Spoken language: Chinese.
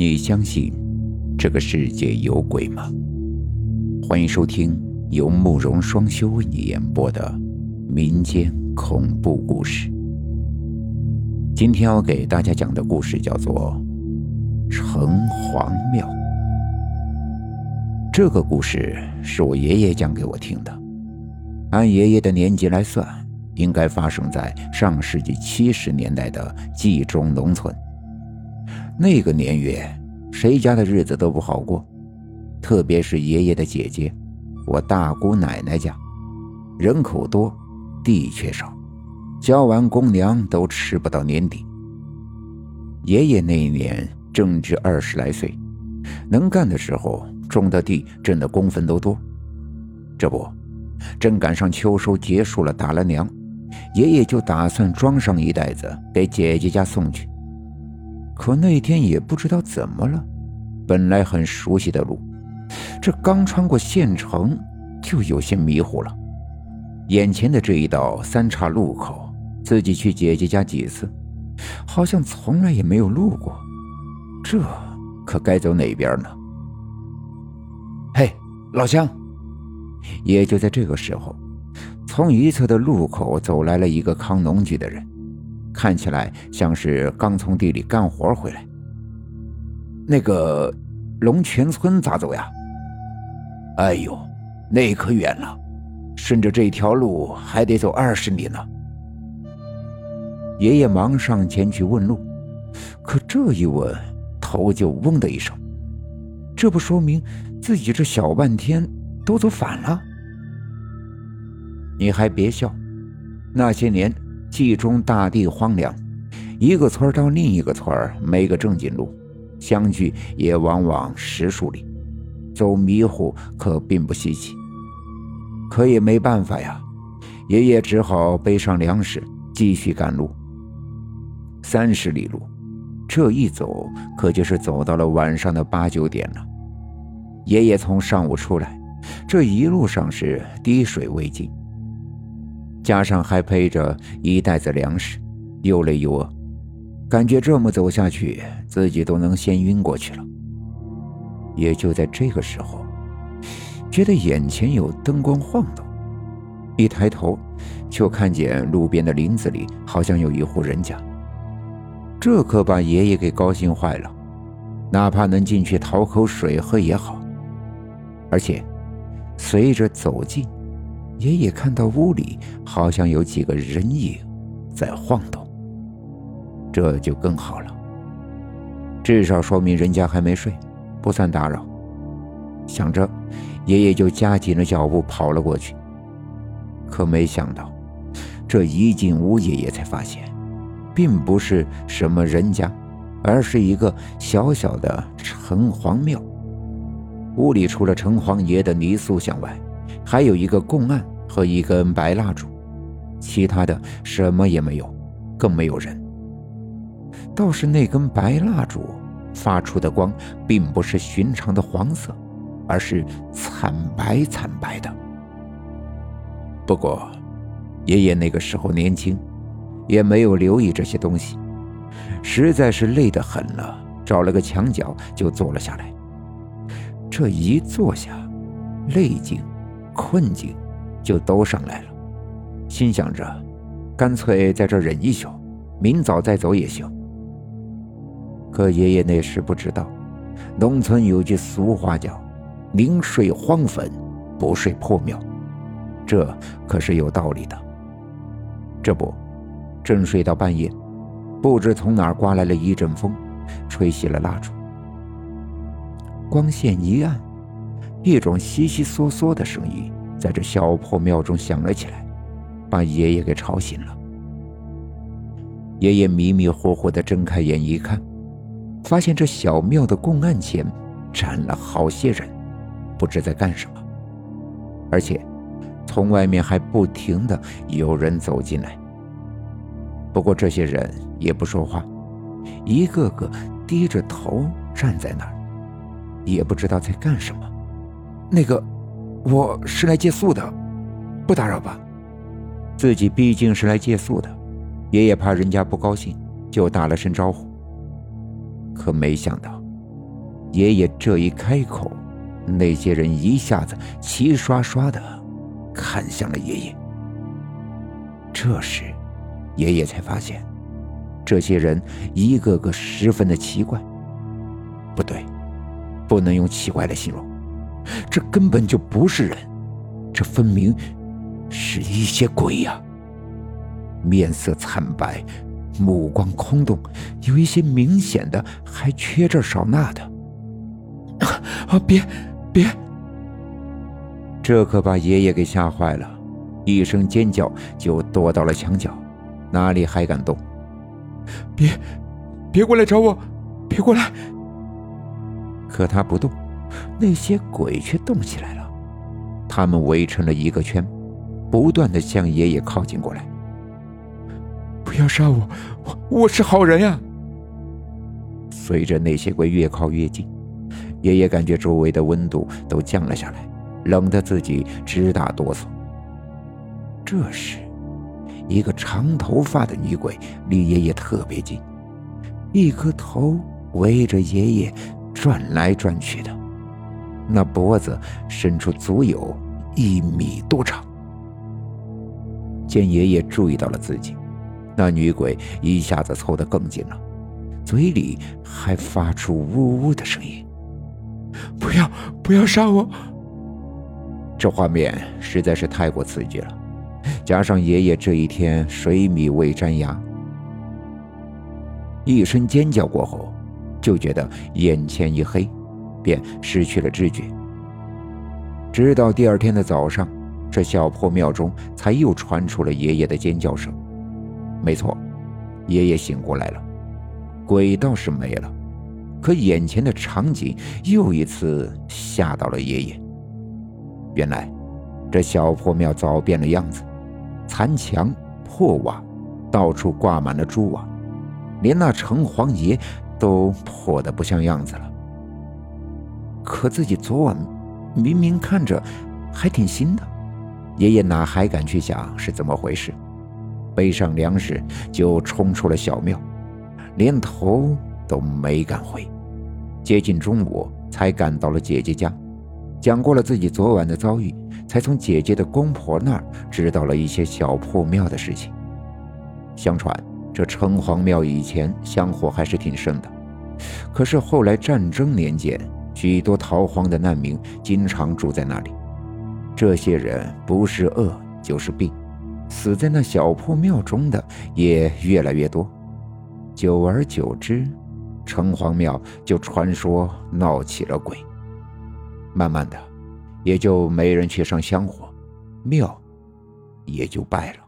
你相信这个世界有鬼吗？欢迎收听由慕容双修为你演播的民间恐怖故事。今天要给大家讲的故事叫做《城隍庙》。这个故事是我爷爷讲给我听的。按爷爷的年纪来算，应该发生在上世纪七十年代的冀中农村。那个年月，谁家的日子都不好过，特别是爷爷的姐姐，我大姑奶奶家，人口多，地却少，交完公粮都吃不到年底。爷爷那一年正值二十来岁，能干的时候种的地挣的工分都多。这不，正赶上秋收结束了，打了粮，爷爷就打算装上一袋子给姐姐家送去。可那天也不知道怎么了，本来很熟悉的路，这刚穿过县城就有些迷糊了。眼前的这一道三岔路口，自己去姐姐家几次，好像从来也没有路过。这可该走哪边呢？嘿，老乡！也就在这个时候，从一侧的路口走来了一个扛农具的人。看起来像是刚从地里干活回来。那个龙泉村咋走呀？哎呦，那可远了，顺着这条路还得走二十里呢。爷爷忙上前去问路，可这一问，头就嗡的一声。这不说明自己这小半天都走反了？你还别笑，那些年。冀中大地荒凉，一个村到另一个村没个正经路，相距也往往十数里，走迷糊可并不稀奇。可也没办法呀，爷爷只好背上粮食继续赶路。三十里路，这一走可就是走到了晚上的八九点了。爷爷从上午出来，这一路上是滴水未进。加上还背着一袋子粮食，又累又饿，感觉这么走下去，自己都能先晕过去了。也就在这个时候，觉得眼前有灯光晃动，一抬头就看见路边的林子里好像有一户人家。这可把爷爷给高兴坏了，哪怕能进去讨口水喝也好。而且，随着走近。爷爷看到屋里好像有几个人影在晃动，这就更好了，至少说明人家还没睡，不算打扰。想着，爷爷就加紧了脚步跑了过去。可没想到，这一进屋，爷爷才发现，并不是什么人家，而是一个小小的城隍庙。屋里除了城隍爷的泥塑像外，还有一个供案和一根白蜡烛，其他的什么也没有，更没有人。倒是那根白蜡烛发出的光，并不是寻常的黄色，而是惨白惨白的。不过，爷爷那个时候年轻，也没有留意这些东西，实在是累得很了，找了个墙角就坐了下来。这一坐下，累劲。困境就都上来了，心想着，干脆在这忍一宿，明早再走也行。可爷爷那时不知道，农村有句俗话叫“宁睡荒坟，不睡破庙”，这可是有道理的。这不，正睡到半夜，不知从哪儿刮来了一阵风，吹熄了蜡烛，光线一暗。一种悉悉嗦嗦的声音在这小破庙中响了起来，把爷爷给吵醒了。爷爷迷迷糊糊的睁开眼一看，发现这小庙的供案前站了好些人，不知在干什么，而且从外面还不停的有人走进来。不过这些人也不说话，一个个低着头站在那儿，也不知道在干什么。那个，我是来借宿的，不打扰吧？自己毕竟是来借宿的，爷爷怕人家不高兴，就打了声招呼。可没想到，爷爷这一开口，那些人一下子齐刷刷的看向了爷爷。这时，爷爷才发现，这些人一个个十分的奇怪。不对，不能用奇怪来形容，这根本就不是人，这分明是一些鬼呀！面色惨白，目光空洞，有一些明显的还缺这少那的。啊！别，别！这可把爷爷给吓坏了，一声尖叫就躲到了墙角，哪里还敢动？别，别过来找我！别过来！可他不动，那些鬼却动起来了，他们围成了一个圈，不断的向爷爷靠近过来。不要杀我，我我是好人呀！随着那些鬼越靠越近。爷爷感觉周围的温度都降了下来，冷得自己直打哆嗦。这时，一个长头发的女鬼离爷爷特别近，一颗头围着爷爷转来转去的，那脖子伸出足有一米多长。见爷爷注意到了自己，那女鬼一下子凑得更近了，嘴里还发出呜呜的声音。不要，不要杀我！这画面实在是太过刺激了，加上爷爷这一天水米未沾牙，一声尖叫过后，就觉得眼前一黑，便失去了知觉。直到第二天的早上，这小破庙中才又传出了爷爷的尖叫声。没错，爷爷醒过来了，鬼倒是没了。可眼前的场景又一次吓到了爷爷。原来，这小破庙早变了样子，残墙破瓦，到处挂满了蛛网，连那城隍爷都破得不像样子了。可自己昨晚明明看着还挺新的，爷爷哪还敢去想是怎么回事？背上粮食就冲出了小庙，连头。都没敢回，接近中午才赶到了姐姐家，讲过了自己昨晚的遭遇，才从姐姐的公婆那儿知道了一些小破庙的事情。相传这城隍庙以前香火还是挺盛的，可是后来战争年间，许多逃荒的难民经常住在那里，这些人不是饿就是病，死在那小破庙中的也越来越多，久而久之。城隍庙就传说闹起了鬼，慢慢的，也就没人去上香火，庙也就败了。